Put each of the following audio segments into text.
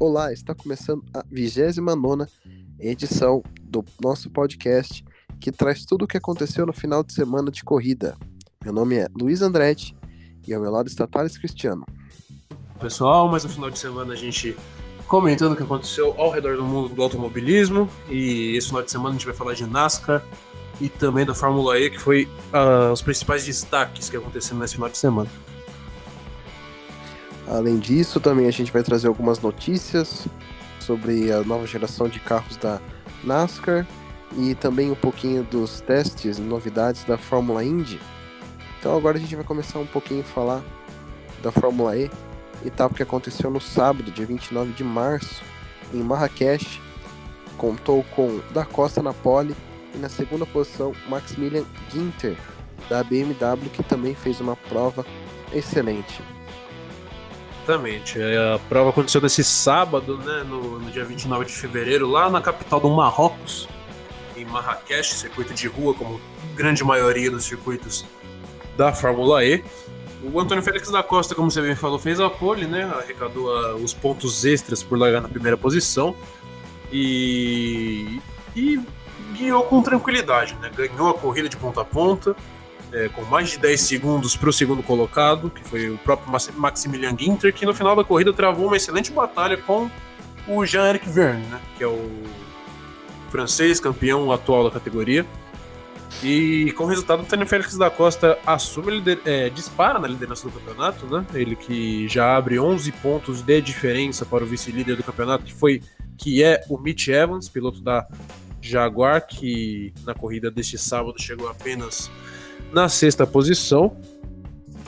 Olá, está começando a 29 edição do nosso podcast que traz tudo o que aconteceu no final de semana de corrida. Meu nome é Luiz Andretti e ao meu lado está Thales Cristiano. Pessoal, mais um final de semana a gente comentando o que aconteceu ao redor do mundo do automobilismo e esse final de semana a gente vai falar de NASCAR e também da Fórmula E, que foi uh, os principais destaques que aconteceram nesse final de semana. Além disso, também a gente vai trazer algumas notícias sobre a nova geração de carros da NASCAR e também um pouquinho dos testes e novidades da Fórmula Indy. Então agora a gente vai começar um pouquinho a falar da Fórmula E, etapa que aconteceu no sábado, dia 29 de março, em Marrakech. Contou com Da Costa na pole e na segunda posição Maximilian Ginter da BMW, que também fez uma prova excelente. Exatamente. É, a prova aconteceu nesse sábado, né, no, no dia 29 de fevereiro, lá na capital do Marrocos, em Marrakech, circuito de rua, como grande maioria dos circuitos da Fórmula E. O Antônio Félix da Costa, como você bem falou, fez a pole, né? Arrecadou a, os pontos extras por largar na primeira posição. E, e guiou com tranquilidade, né? Ganhou a corrida de ponta a ponta é, com mais de 10 segundos para o segundo colocado, que foi o próprio Maximilian Ginter, que no final da corrida travou uma excelente batalha com o Jean-Eric Verne, né, que é o francês campeão atual da categoria. E com o resultado, o Tânia Félix da Costa assume, lider... é, dispara na liderança do campeonato, né? Ele que já abre 11 pontos de diferença para o vice-líder do campeonato, que foi que é o Mitch Evans, piloto da Jaguar, que na corrida deste sábado chegou apenas na sexta posição.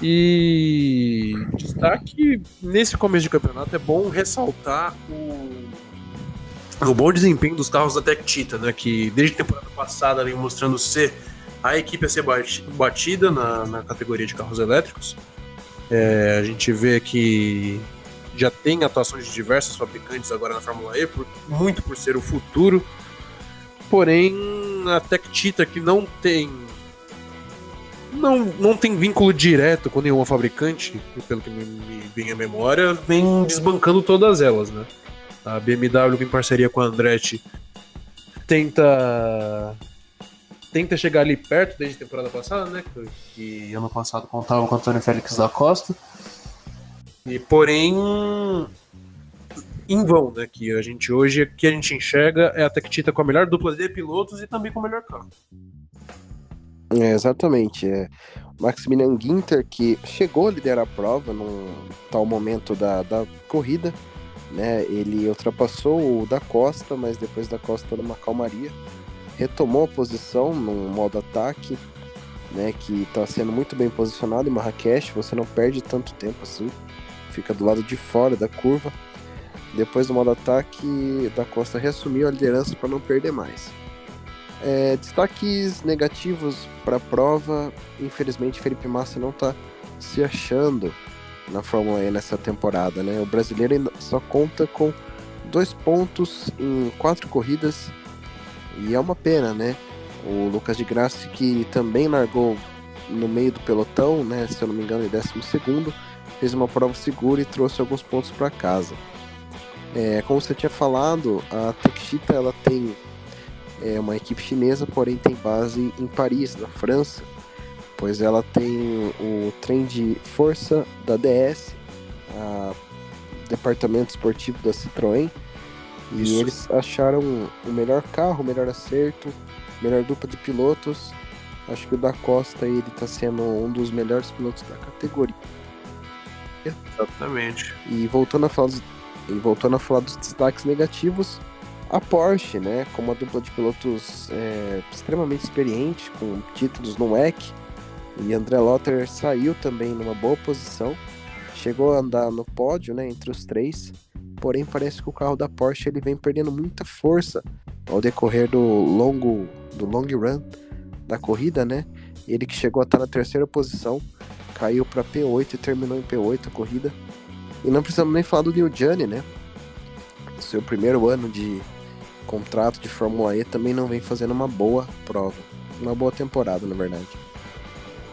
E destaque nesse começo de campeonato é bom ressaltar o, o bom desempenho dos carros da Tech Cheetah, né? Que desde a temporada passada vem mostrando ser a equipe a ser batida na, na categoria de carros elétricos. É, a gente vê que já tem atuações de diversos fabricantes agora na Fórmula E, por, muito por ser o futuro. Porém, a Tech Cheetah, que não tem não, não tem vínculo direto com nenhuma fabricante, pelo que me, me vem à memória, vem desbancando todas elas, né? A BMW, em parceria com a Andretti, tenta tenta chegar ali perto desde a temporada passada, né? Que ano passado contava com o Antônio Félix da Costa. E porém em vão, né? Que a gente hoje que a gente enxerga é a Tectita com a melhor dupla de pilotos e também com o melhor carro. É, exatamente. É. Maximilian Ginter, que chegou a liderar a prova num tal momento da, da corrida, né? Ele ultrapassou o da Costa, mas depois da Costa numa calmaria, retomou a posição no modo ataque, né? Que está sendo muito bem posicionado em Marrakech, você não perde tanto tempo assim, fica do lado de fora da curva. Depois do modo ataque, da Costa reassumiu a liderança para não perder mais. É, destaques negativos para a prova, infelizmente Felipe Massa não está se achando na Fórmula E nessa temporada, né? O brasileiro só conta com dois pontos em quatro corridas e é uma pena, né? O Lucas de Grassi que também largou no meio do pelotão, né? Se eu não me engano, em décimo segundo, fez uma prova segura e trouxe alguns pontos para casa. É, como você tinha falado, a Tech ela tem é uma equipe chinesa, porém tem base em Paris, na França, pois ela tem o trem de força da DS, a departamento esportivo da Citroën, e Isso. eles acharam o melhor carro, o melhor acerto, melhor dupla de pilotos. Acho que o da Costa ele está sendo um dos melhores pilotos da categoria. Exatamente. E voltando a falar dos, e voltando a falar dos destaques negativos, a Porsche, né, com uma dupla de pilotos é, extremamente experiente, com títulos no WEC, e André Lotter saiu também numa boa posição, chegou a andar no pódio, né, entre os três, porém parece que o carro da Porsche ele vem perdendo muita força ao decorrer do longo do long run da corrida, né? Ele que chegou a estar na terceira posição, caiu para P8 e terminou em P8 a corrida. E não precisamos nem falar do New Gianni, né? Seu primeiro ano de contrato de Fórmula E também não vem fazendo uma boa prova. Uma boa temporada, na verdade.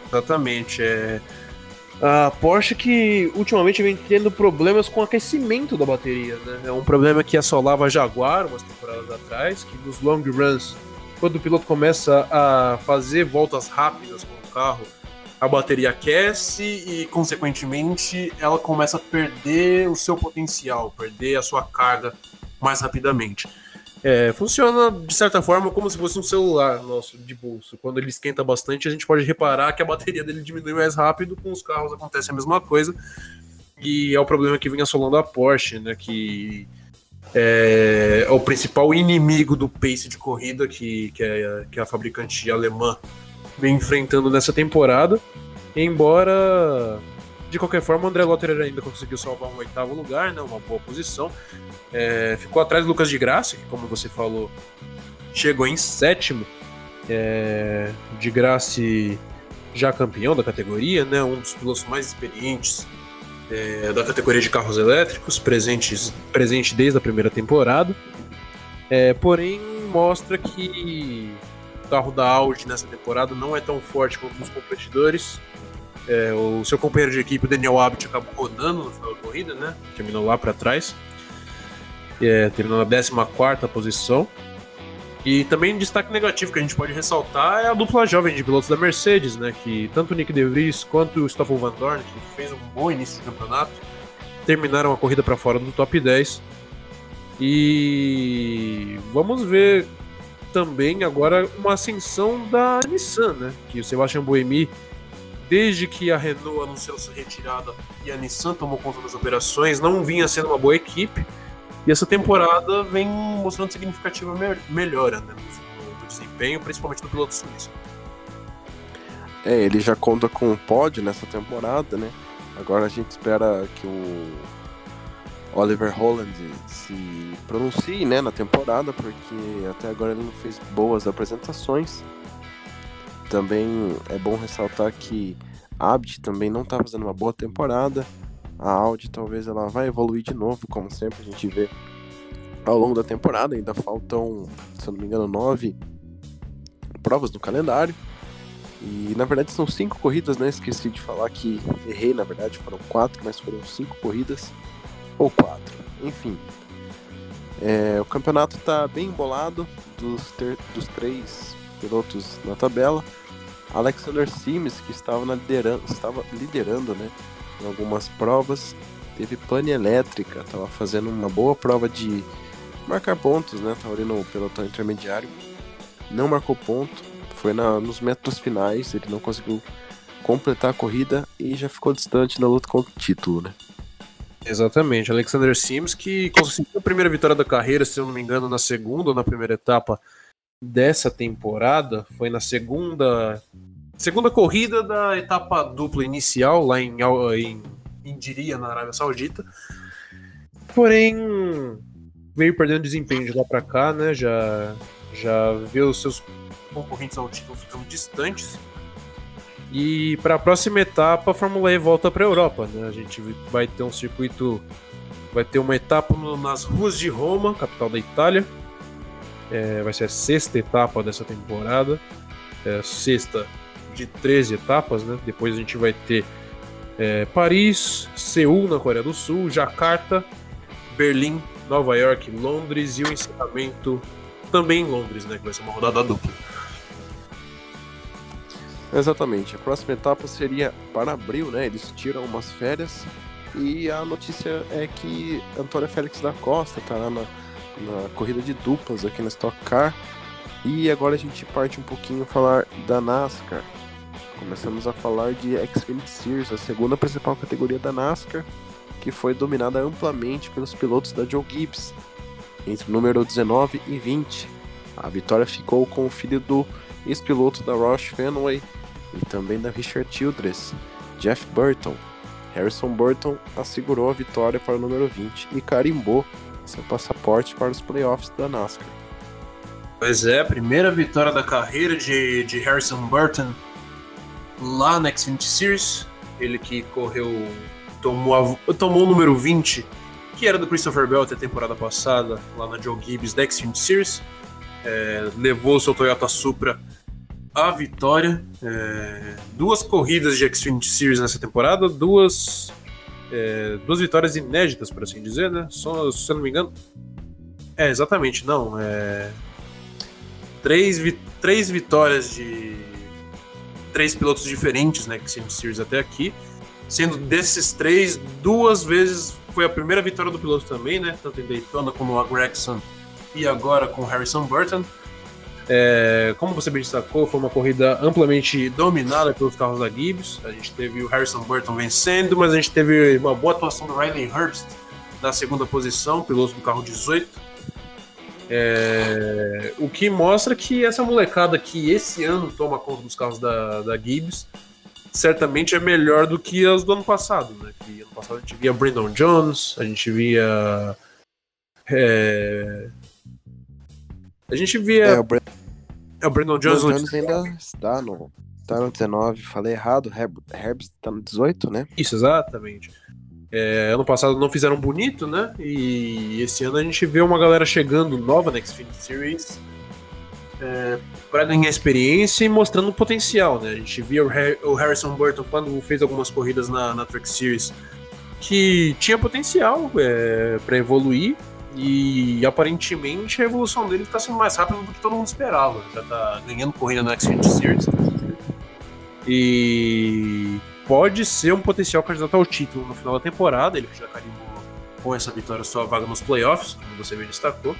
Exatamente. É... A Porsche que ultimamente vem tendo problemas com aquecimento da bateria, né? É um problema que assolava a Jaguar umas temporadas atrás, que nos long runs, quando o piloto começa a fazer voltas rápidas com o carro, a bateria aquece e, consequentemente, ela começa a perder o seu potencial, perder a sua carga mais rapidamente. É, funciona de certa forma como se fosse um celular nosso de bolso. Quando ele esquenta bastante, a gente pode reparar que a bateria dele diminui mais rápido. Com os carros acontece a mesma coisa. E é o problema que vem assolando a Porsche, né? Que é, é o principal inimigo do pace de corrida que, que, é, que a fabricante alemã vem enfrentando nessa temporada. Embora de qualquer forma, o André Lotterer ainda conseguiu salvar um oitavo lugar, né, uma boa posição. É, ficou atrás do Lucas de Graça, que, como você falou, chegou em sétimo. É, de Graça já campeão da categoria, né, um dos pilotos mais experientes é, da categoria de carros elétricos, presentes, presente desde a primeira temporada. É, porém, mostra que o carro da Audi nessa temporada não é tão forte quanto os competidores é, o seu companheiro de equipe, o Daniel Abbott, acabou rodando no final da corrida, né? Terminou lá para trás. É, terminou na 14 posição. E também um destaque negativo que a gente pode ressaltar é a dupla jovem de pilotos da Mercedes, né? Que tanto o Nick De Vries quanto o Stoffel Van Dorn, que fez um bom início de campeonato, terminaram a corrida para fora do top 10. E vamos ver também agora uma ascensão da Nissan, né? Que o Sebastian Buemi desde que a Renault anunciou sua retirada e a Nissan tomou conta das operações, não vinha sendo uma boa equipe. E essa temporada vem mostrando significativa melhora né, no, desempenho, principalmente do piloto suíço. É, ele já conta com um pódio nessa temporada, né? Agora a gente espera que o Oliver Holland se pronuncie né, na temporada, porque até agora ele não fez boas apresentações. Também é bom ressaltar que a Abt também não está fazendo uma boa temporada. A Audi talvez ela vai evoluir de novo, como sempre a gente vê ao longo da temporada. Ainda faltam, se eu não me engano, nove provas no calendário. E na verdade são cinco corridas, né? Esqueci de falar que errei, na verdade foram quatro, mas foram cinco corridas. Ou quatro, enfim. É, o campeonato está bem embolado dos, ter, dos três pilotos na tabela. Alexander Sims, que estava, na estava liderando né, em algumas provas, teve pane elétrica, estava fazendo uma boa prova de marcar pontos, né? Estava ali no pelotão intermediário, não marcou ponto, foi na, nos metros finais, ele não conseguiu completar a corrida e já ficou distante na luta contra o título, né? Exatamente, Alexander Sims que conseguiu a primeira vitória da carreira, se eu não me engano, na segunda ou na primeira etapa dessa temporada foi na segunda segunda corrida da etapa dupla inicial lá em, em Indiria, na Arábia Saudita. Porém, veio perdendo desempenho de lá para cá, né? Já, já vê os seus concorrentes ao título ficando distantes. E para a próxima etapa, a Fórmula E volta para a Europa, né? A gente vai ter um circuito, vai ter uma etapa nas ruas de Roma, capital da Itália, é, vai ser a sexta etapa dessa temporada. É, sexta de 13 etapas, né? Depois a gente vai ter é, Paris, Seul na Coreia do Sul, Jakarta, Berlim, Nova York, Londres e o encerramento também em Londres, né? Que vai ser uma rodada dupla. Exatamente. A próxima etapa seria para abril, né? Eles tiram umas férias e a notícia é que Antônio Félix da Costa lá na na corrida de duplas aqui na Stock Car. E agora a gente parte um pouquinho falar da NASCAR. Começamos a falar de Xfinity Series, a segunda principal categoria da NASCAR, que foi dominada amplamente pelos pilotos da Joe Gibbs, entre o número 19 e 20. A vitória ficou com o filho do ex-piloto da Roush Fenway e também da Richard Childress, Jeff Burton. Harrison Burton assegurou a vitória para o número 20 e carimbou seu passaporte para os playoffs da NASCAR. Pois é, primeira vitória da carreira de, de Harrison Burton lá na Xfinity Series. Ele que correu, tomou, a, tomou o número 20, que era do Christopher Bell até a temporada passada, lá na Joe Gibbs da Xfinity Series. É, levou seu Toyota Supra a vitória. É, duas corridas de Xfinity Series nessa temporada, duas, é, duas vitórias inéditas, por assim dizer, né? Só, se eu não me engano. É, exatamente, não. É, três, vi, três vitórias de três pilotos diferentes na Xfinity Series até aqui. Sendo desses três, duas vezes foi a primeira vitória do piloto também, né? Tanto em Daytona como a Gregson e agora com Harrison Burton. É, como você bem destacou, foi uma corrida amplamente dominada pelos carros da Gibbs. A gente teve o Harrison Burton vencendo, mas a gente teve uma boa atuação do Riley Herbst na segunda posição, piloto do carro 18. É, o que mostra que essa molecada que esse ano toma conta dos carros da, da Gibbs certamente é melhor do que as do ano passado. Né? Que ano passado a gente via Brandon Jones, a gente via. É, a gente via. É, o Brandon é, o Brandon Jones, Brandon Jones ainda está no, tá no 19, falei errado, Herb, Herbst está no 18, né? Isso, exatamente. É, ano passado não fizeram bonito, né? E esse ano a gente vê uma galera chegando nova na Xfinity Series é, para ganhar experiência e mostrando o potencial, né? A gente via o, Harrison Burton quando fez algumas corridas na, na Truck Series que tinha potencial é, para evoluir e aparentemente a evolução dele está sendo mais rápida do que todo mundo esperava. Já está ganhando corrida no Xfinity Series. E pode ser um potencial candidato ao título no final da temporada. Ele já carimbou com essa vitória sua vaga nos playoffs, como você bem destacou.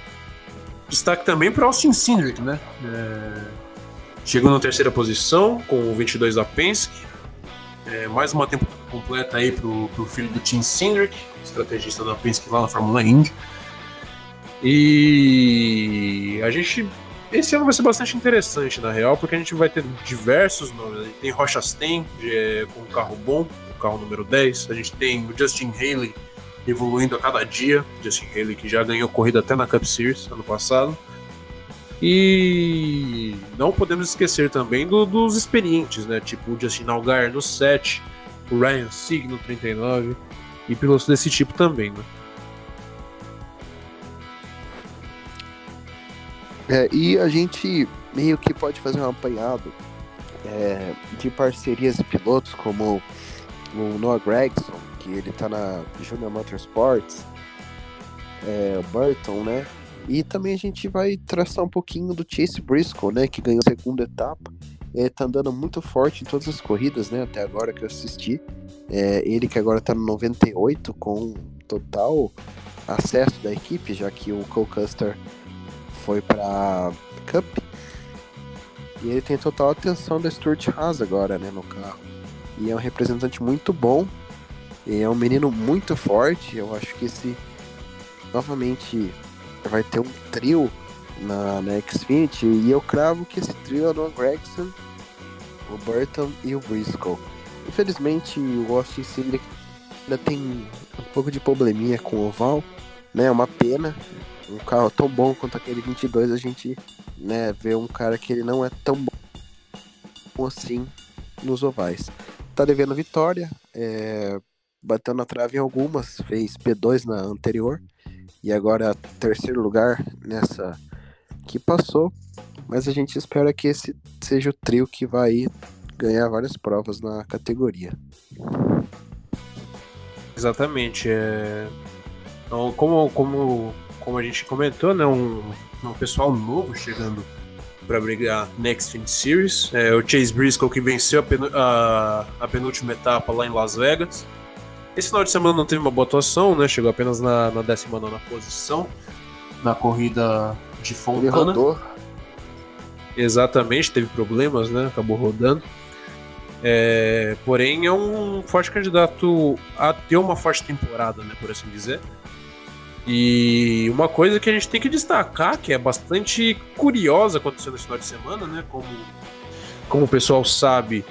Destaque também para Austin Cindric, né? É... Chegou na terceira posição com o 22 da Penske. É, mais uma temporada completa aí pro, pro filho do Tim Cindric, estrategista da Penske lá na Fórmula Indy. E a gente. Esse ano vai ser bastante interessante, na real, porque a gente vai ter diversos nomes. A gente tem Rocha Stein, é, com um carro bom, o carro número 10. A gente tem o Justin Haley evoluindo a cada dia. Justin Haley que já ganhou corrida até na Cup Series ano passado. E não podemos esquecer também do, dos experientes, né? Tipo o Justin Algar no 7, o Ryan Sieg no 39 e pilotos desse tipo também, né? É, e a gente meio que pode fazer um apanhado é, de parcerias de pilotos como o Noah Gregson, que ele tá na Junior Motorsports, é, o Burton, né? E também a gente vai traçar um pouquinho do Chase Briscoe, né? Que ganhou a segunda etapa. É, tá andando muito forte em todas as corridas, né? Até agora que eu assisti. É, ele que agora tá no 98 com total acesso da equipe, já que o Cole Custer foi para Cup. E ele tem total atenção da Stuart Haas agora, né, no carro. E é um representante muito bom. E é um menino muito forte. Eu acho que esse novamente vai ter um trio na, na Xfinity. E eu cravo que esse trio é o Gregson, o Burton e o Briscoe. Infelizmente o Austin Cindric ainda tem um pouco de probleminha com o oval, né? É uma pena, um carro tão bom quanto aquele 22, a gente né, vê um cara que ele não é tão bom assim nos ovais. Tá devendo vitória, é, bateu na trave em algumas, fez P2 na anterior e agora terceiro lugar nessa que passou. Mas a gente espera que esse seja o trio que vai ganhar várias provas na categoria. Exatamente. É... Então, como, como como a gente comentou, né, um, um pessoal novo chegando para brigar Next Fin Series. É, o Chase Briscoe que venceu a, penu a, a, penúltima etapa lá em Las Vegas. Esse final de semana não teve uma boa atuação, né? Chegou apenas na, na 19 posição na corrida de Fontana. Ele rodou. Exatamente, teve problemas, né? Acabou rodando. É, porém, é um forte candidato a ter uma forte temporada, né? Por assim dizer. E uma coisa que a gente tem que destacar, que é bastante curiosa acontecendo nesse final de semana, né? Como, como o pessoal sabe,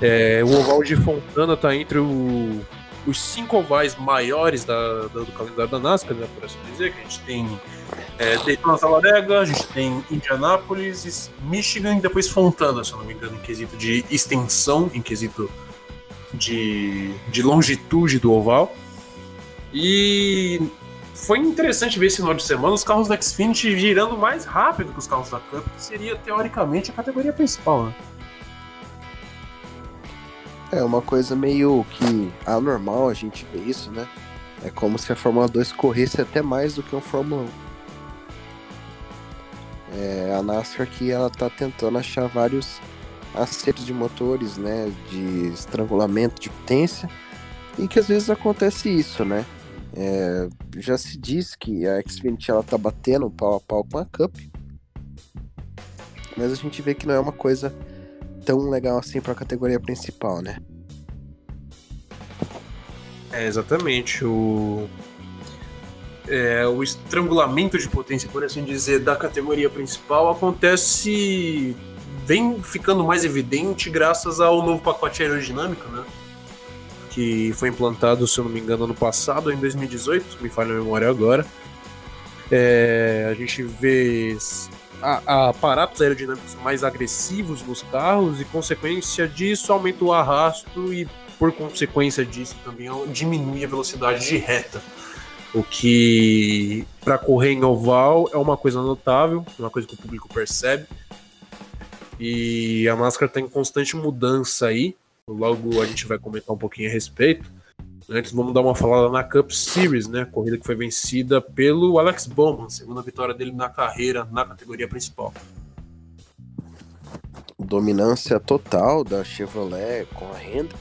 é, o oval de Fontana está entre o, os cinco ovais maiores da, da, do calendário da NASCAR, né, por assim dizer, que a gente tem é, Daytona Talladega, a gente tem Indianápolis, Michigan e depois Fontana, se eu não me engano, em quesito de extensão, em quesito de, de longitude do oval. E foi interessante ver esse final de semana os carros da Xfinity girando mais rápido que os carros da Cup, que seria teoricamente a categoria principal, né? É uma coisa meio que anormal a gente ver isso, né? É como se a Fórmula 2 corresse até mais do que um Fórmula 1. É, a NASCAR aqui ela tá tentando achar vários acertos de motores, né? De estrangulamento de potência. E que às vezes acontece isso, né? É, já se diz que a Xfinity ela tá batendo pau a pau com a Cup. Mas a gente vê que não é uma coisa tão legal assim para a categoria principal, né? É, exatamente. O, é, o estrangulamento de potência, por assim dizer, da categoria principal acontece. vem ficando mais evidente graças ao novo pacote aerodinâmico, né? Que foi implantado, se eu não me engano, ano passado, em 2018, me falha a memória agora. É, a gente vê a, aparatos aerodinâmicos mais agressivos nos carros e, consequência disso, aumenta o arrasto e, por consequência disso, também diminui a velocidade de reta. O que, para correr em oval, é uma coisa notável, uma coisa que o público percebe. E a máscara está em constante mudança aí. Logo a gente vai comentar um pouquinho a respeito. Antes vamos dar uma falada na Cup Series, né? Corrida que foi vencida pelo Alex Bowman, segunda vitória dele na carreira na categoria principal. Dominância total da Chevrolet com a renda.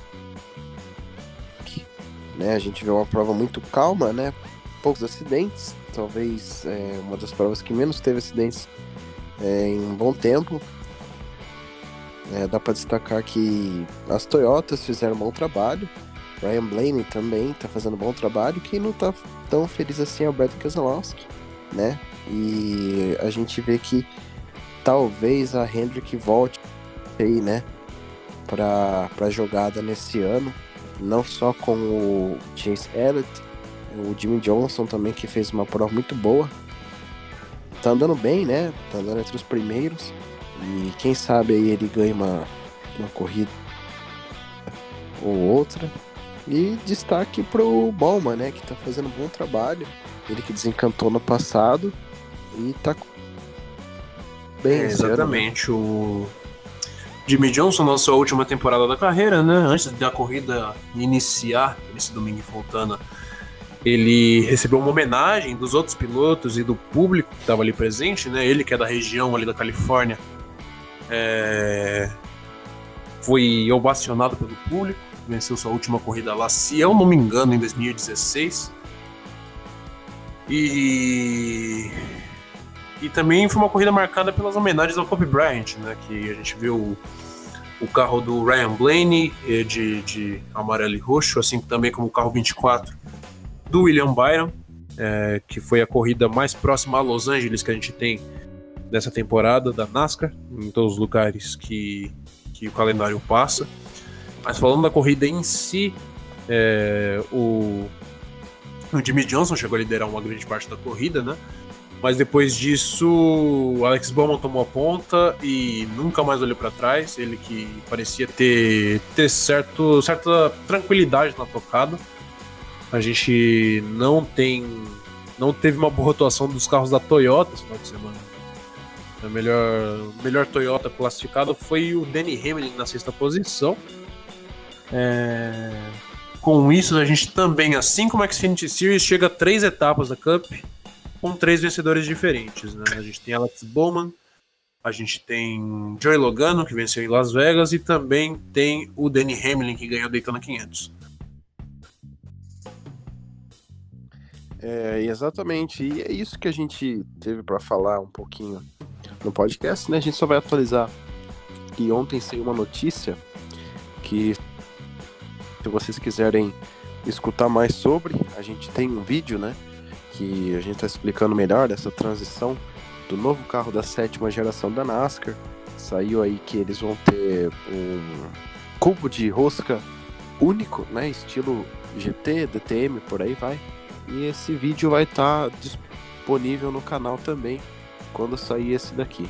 Né, a gente vê uma prova muito calma, né? Poucos acidentes, talvez é, uma das provas que menos teve acidentes é, em um bom tempo. É, dá para destacar que as Toyotas fizeram um bom trabalho Ryan Blaney também tá fazendo um bom trabalho. Quem não tá tão feliz assim é o Brad Keselowski, né? E a gente vê que talvez a Hendrick volte aí, né? Pra, pra jogada nesse ano. Não só com o Chase Elliott, o Jimmy Johnson também, que fez uma prova muito boa. Tá andando bem, né? Tá andando entre os primeiros. E quem sabe aí ele ganha uma, uma corrida ou outra. E destaque pro Bowman, né? Que tá fazendo um bom trabalho. Ele que desencantou no passado e tá bem. É, exatamente. O Jimmy Johnson na sua última temporada da carreira, né? Antes da corrida iniciar esse domingo em Fontana, ele recebeu uma homenagem dos outros pilotos e do público que estava ali presente, né? Ele que é da região ali da Califórnia, é... foi ovacionado pelo público venceu sua última corrida lá, se eu não me engano, em 2016. E e também foi uma corrida marcada pelas homenagens ao Kobe Bryant, né? Que a gente viu o, carro do Ryan Blaney eh, de, de amarelo e roxo, assim também como o carro 24 do William Byron, é, que foi a corrida mais próxima a Los Angeles que a gente tem dessa temporada da NASCAR, em todos os lugares que, que o calendário passa. Mas falando da corrida em si, é, o, o Jimmy Johnson chegou a liderar uma grande parte da corrida, né? Mas depois disso, o Alex Bowman tomou a ponta e nunca mais olhou para trás. Ele que parecia ter, ter certo, certa tranquilidade na tocada. A gente não tem. Não teve uma boa rotação dos carros da Toyota esse final de semana. A melhor, melhor Toyota classificado foi o Danny Hamlin na sexta posição. É... Com isso, a gente também, assim como a Xfinity Series, chega a três etapas da Cup com três vencedores diferentes. Né? A gente tem Alex Bowman, a gente tem Joey Logano, que venceu em Las Vegas, e também tem o Danny Hamlin, que ganhou Daytona 500. É, exatamente. E é isso que a gente teve para falar um pouquinho no podcast, né? A gente só vai atualizar que ontem saiu uma notícia que se vocês quiserem escutar mais sobre, a gente tem um vídeo, né? Que a gente está explicando melhor dessa transição do novo carro da sétima geração da NASCAR. Saiu aí que eles vão ter um cubo de rosca único, né? Estilo GT, DTM, por aí vai. E esse vídeo vai estar tá disponível no canal também quando sair esse daqui.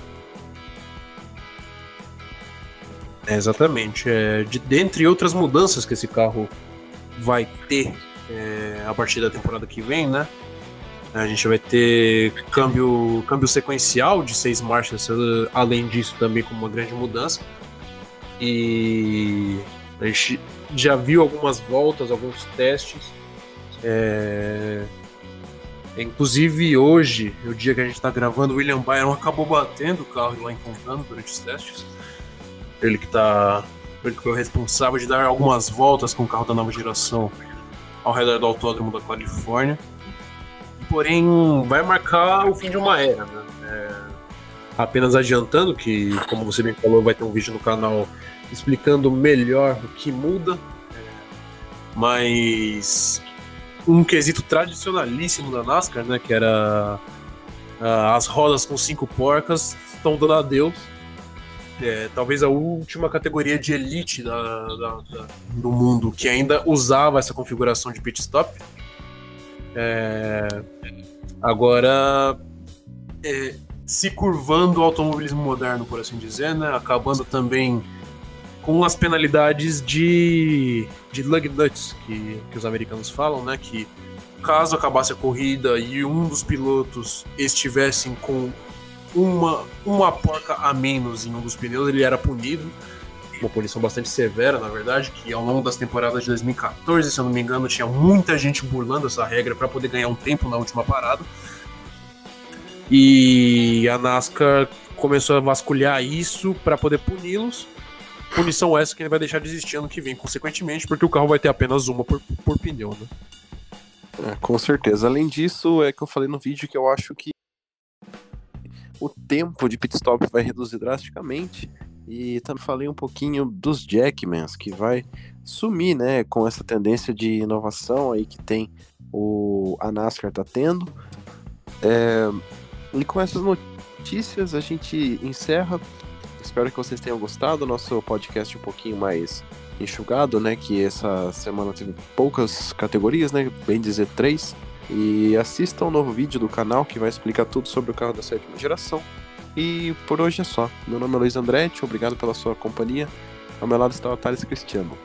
É, exatamente. É, de, dentre outras mudanças que esse carro vai ter é, a partir da temporada que vem, né? A gente vai ter câmbio, câmbio sequencial de seis marchas, além disso também como uma grande mudança. E a gente já viu algumas voltas, alguns testes. É... Inclusive hoje, o dia que a gente está gravando, o William Byron acabou batendo o carro lá em Fontana durante os testes. Ele que está ele que foi o responsável de dar algumas voltas com o carro da nova geração ao redor do autódromo da Califórnia. Porém, vai marcar o fim de uma era. Né? É... Apenas adiantando que, como você bem falou, vai ter um vídeo no canal explicando melhor o que muda. É... Mas um quesito tradicionalíssimo da NASCAR, né? Que era uh, as rodas com cinco porcas, estão dando adeus é, talvez a última categoria de elite da, da, da, do mundo que ainda usava essa configuração de pit stop. É, agora, é, se curvando o automobilismo moderno, por assim dizer, né, acabando também com as penalidades de, de lug nuts, que, que os americanos falam, né, que caso acabasse a corrida e um dos pilotos estivessem com uma, uma porca a menos em um dos pneus, ele era punido. Uma punição bastante severa, na verdade, que ao longo das temporadas de 2014, se eu não me engano, tinha muita gente burlando essa regra para poder ganhar um tempo na última parada. E a NASCAR começou a vasculhar isso para poder puni-los. Punição essa que ele vai deixar de existir ano que vem, consequentemente, porque o carro vai ter apenas uma por, por pneu, né? É, com certeza. Além disso, é que eu falei no vídeo que eu acho que o tempo de pit stop vai reduzir drasticamente. E também falei um pouquinho dos Jackmans, que vai sumir, né, com essa tendência de inovação aí que tem o a NASCAR tá tendo. É, e com essas notícias a gente encerra. Espero que vocês tenham gostado. Nosso podcast um pouquinho mais enxugado, né? Que essa semana teve poucas categorias, né? Bem dizer três. E assista um novo vídeo do canal que vai explicar tudo sobre o carro da sétima geração. E por hoje é só. Meu nome é Luiz Andretti, obrigado pela sua companhia. Ao meu lado está o Thales Cristiano.